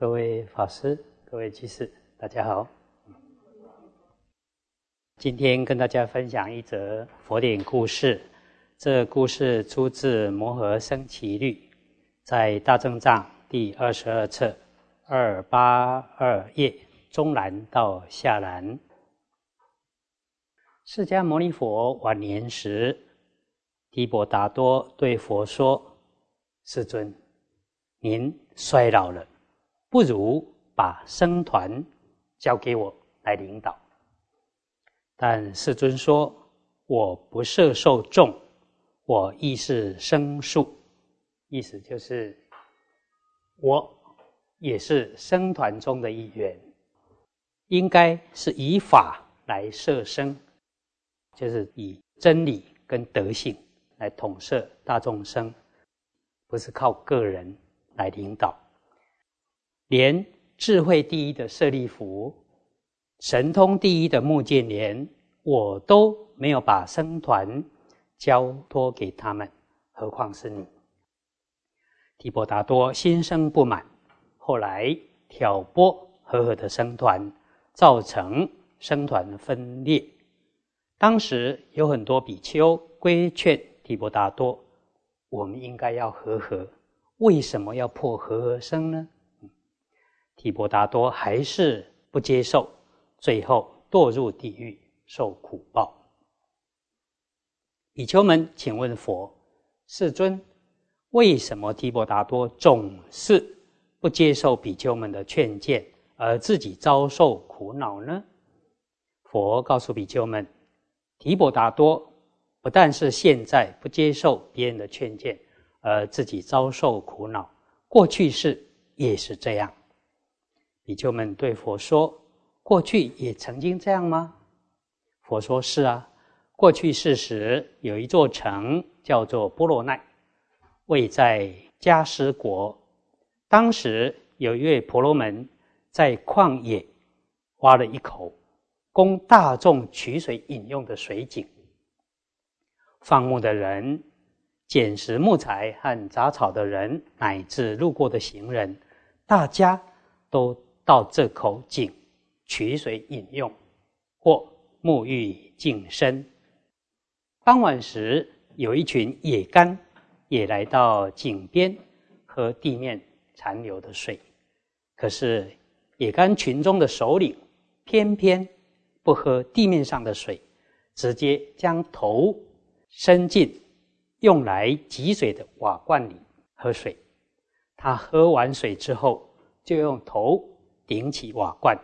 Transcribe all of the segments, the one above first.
各位法师、各位居士，大家好。今天跟大家分享一则佛典故事。这故事出自《摩诃僧祇律》，在《大正藏》第二十二册二八二页中栏到下栏。释迦牟尼佛晚年时，提婆达多对佛说：“世尊，您衰老了，不如把僧团交给我来领导。”但世尊说：“我不设受众。”我亦是生数，意思就是我也是僧团中的一员，应该是以法来摄生，就是以真理跟德性来统摄大众生，不是靠个人来领导。连智慧第一的舍利弗，神通第一的目犍连，我都没有把僧团。交托给他们，何况是你？提婆达多心生不满，后来挑拨和合的僧团，造成僧团分裂。当时有很多比丘规劝提婆达多：“我们应该要和合，为什么要破和合僧呢？”提婆达多还是不接受，最后堕入地狱，受苦报。比丘们，请问佛世尊，为什么提婆达多总是不接受比丘们的劝谏，而自己遭受苦恼呢？佛告诉比丘们，提婆达多不但是现在不接受别人的劝谏，而自己遭受苦恼，过去世也是这样。比丘们对佛说：“过去也曾经这样吗？”佛说：“是啊。”过去世时，有一座城叫做波罗奈，位在迦湿国。当时有一位婆罗门在旷野挖了一口供大众取水饮用的水井。放牧的人、捡拾木材和杂草的人，乃至路过的行人，大家都到这口井取水饮用或沐浴净身。傍晚时，有一群野干也来到井边喝地面残留的水。可是野干群中的首领偏偏不喝地面上的水，直接将头伸进用来汲水的瓦罐里喝水。他喝完水之后，就用头顶起瓦罐，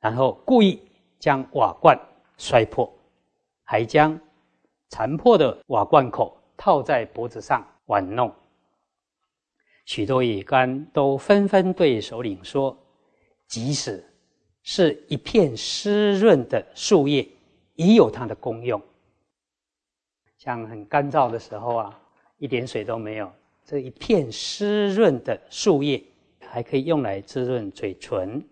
然后故意将瓦罐摔破，还将。残破的瓦罐口套在脖子上玩弄，许多野干都纷纷对首领说：“即使是一片湿润的树叶，也有它的功用。像很干燥的时候啊，一点水都没有，这一片湿润的树叶还可以用来滋润嘴唇，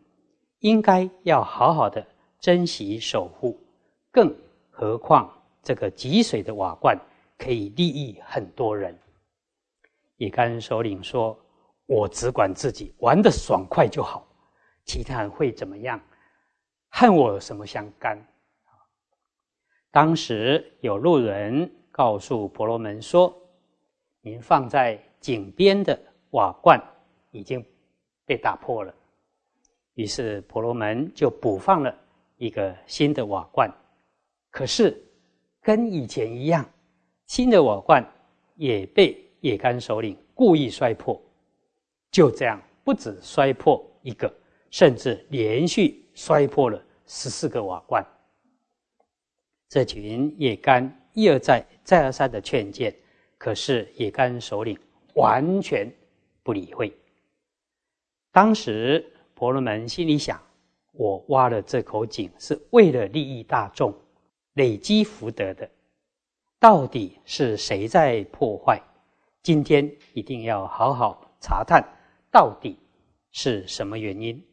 应该要好好的珍惜守护。更何况。”这个汲水的瓦罐可以利益很多人。野干首领说：“我只管自己玩的爽快就好，其他人会怎么样，和我有什么相干？”当时有路人告诉婆罗门说：“您放在井边的瓦罐已经被打破了。”于是婆罗门就补放了一个新的瓦罐，可是。跟以前一样，新的瓦罐也被野干首领故意摔破。就这样，不止摔破一个，甚至连续摔破了十四个瓦罐。这群野干一而再、再而三的劝谏，可是野干首领完全不理会。当时婆罗门心里想：我挖了这口井是为了利益大众。累积福德的，到底是谁在破坏？今天一定要好好查探，到底是什么原因。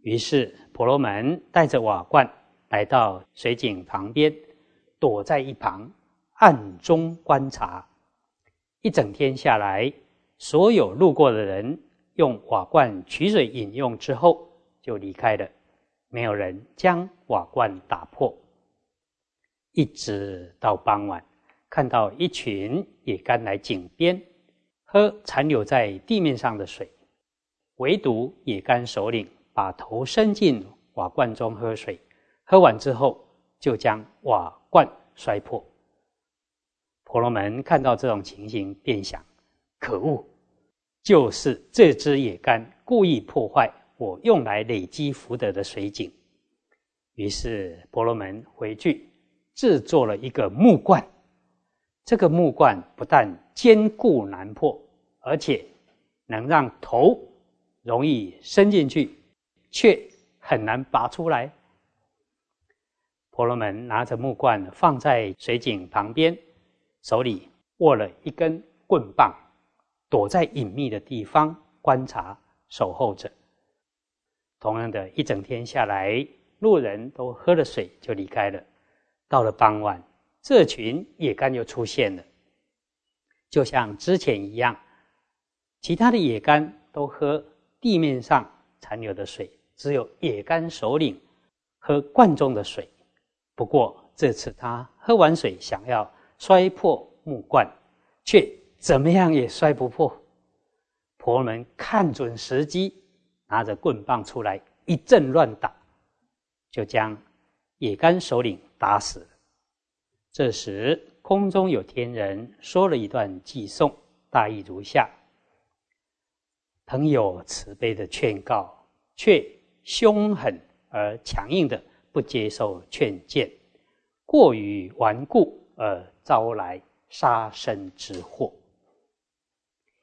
于是婆罗门带着瓦罐来到水井旁边，躲在一旁暗中观察。一整天下来，所有路过的人用瓦罐取水饮用之后就离开了，没有人将瓦罐打破。一直到傍晚，看到一群野干来井边喝残留在地面上的水，唯独野干首领把头伸进瓦罐中喝水，喝完之后就将瓦罐摔破。婆罗门看到这种情形，便想：可恶！就是这只野干故意破坏我用来累积福德的水井。于是婆罗门回去制作了一个木罐。这个木罐不但坚固难破，而且能让头容易伸进去，却很难拔出来。婆罗门拿着木罐放在水井旁边，手里握了一根棍棒。躲在隐秘的地方观察守候着。同样的一整天下来，路人都喝了水就离开了。到了傍晚，这群野干又出现了，就像之前一样，其他的野干都喝地面上残留的水，只有野干首领喝罐中的水。不过这次他喝完水，想要摔破木罐，却。怎么样也摔不破。婆罗门看准时机，拿着棍棒出来一阵乱打，就将野干首领打死。这时空中有天人说了一段偈颂，大意如下：朋友慈悲的劝告，却凶狠而强硬的不接受劝谏，过于顽固而招来杀身之祸。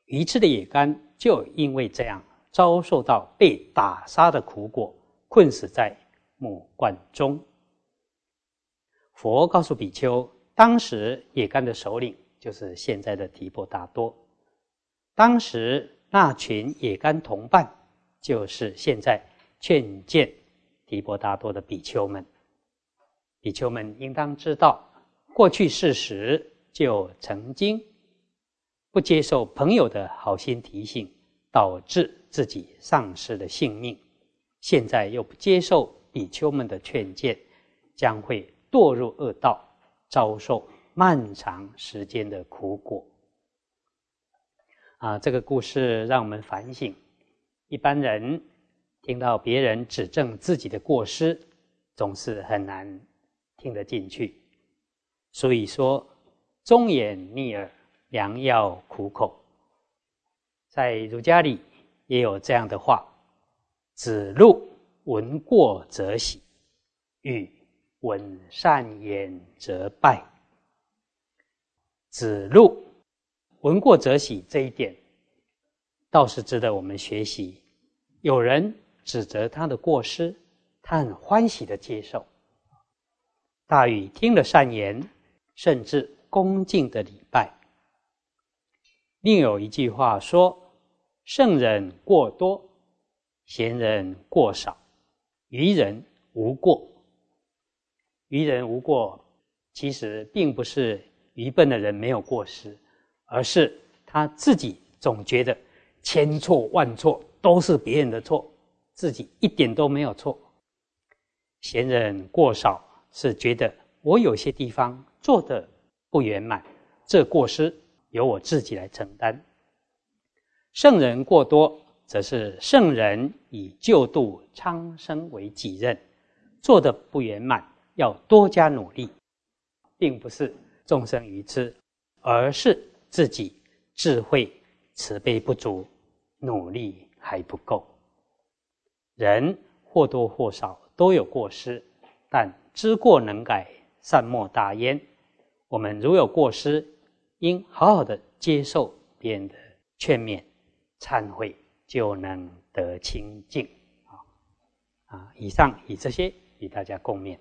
愚痴的野干就因为这样遭受到被打杀的苦果，困死在木罐中。佛告诉比丘，当时野干的首领就是现在的提婆达多，当时那群野干同伴就是现在劝谏提婆达多的比丘们。比丘们应当知道，过去事实就曾经。不接受朋友的好心提醒，导致自己丧失了性命；现在又不接受比丘们的劝谏，将会堕入恶道，遭受漫长时间的苦果。啊，这个故事让我们反省：一般人听到别人指正自己的过失，总是很难听得进去。所以说，忠言逆耳。良药苦口，在儒家里也有这样的话：“子路闻过则喜，与闻善言则败。”子路闻过则喜这一点，倒是值得我们学习。有人指责他的过失，他很欢喜的接受。大禹听了善言，甚至恭敬的礼拜。另有一句话说：“圣人过多，贤人过少，愚人无过。”愚人无过，其实并不是愚笨的人没有过失，而是他自己总觉得千错万错都是别人的错，自己一点都没有错。贤人过少，是觉得我有些地方做的不圆满，这过失。由我自己来承担。圣人过多，则是圣人以救度苍生为己任，做的不圆满，要多加努力，并不是众生愚痴，而是自己智慧慈悲不足，努力还不够。人或多或少都有过失，但知过能改，善莫大焉。我们如有过失，应好好的接受别人的劝勉、忏悔，就能得清净。啊啊！以上以这些与大家共勉。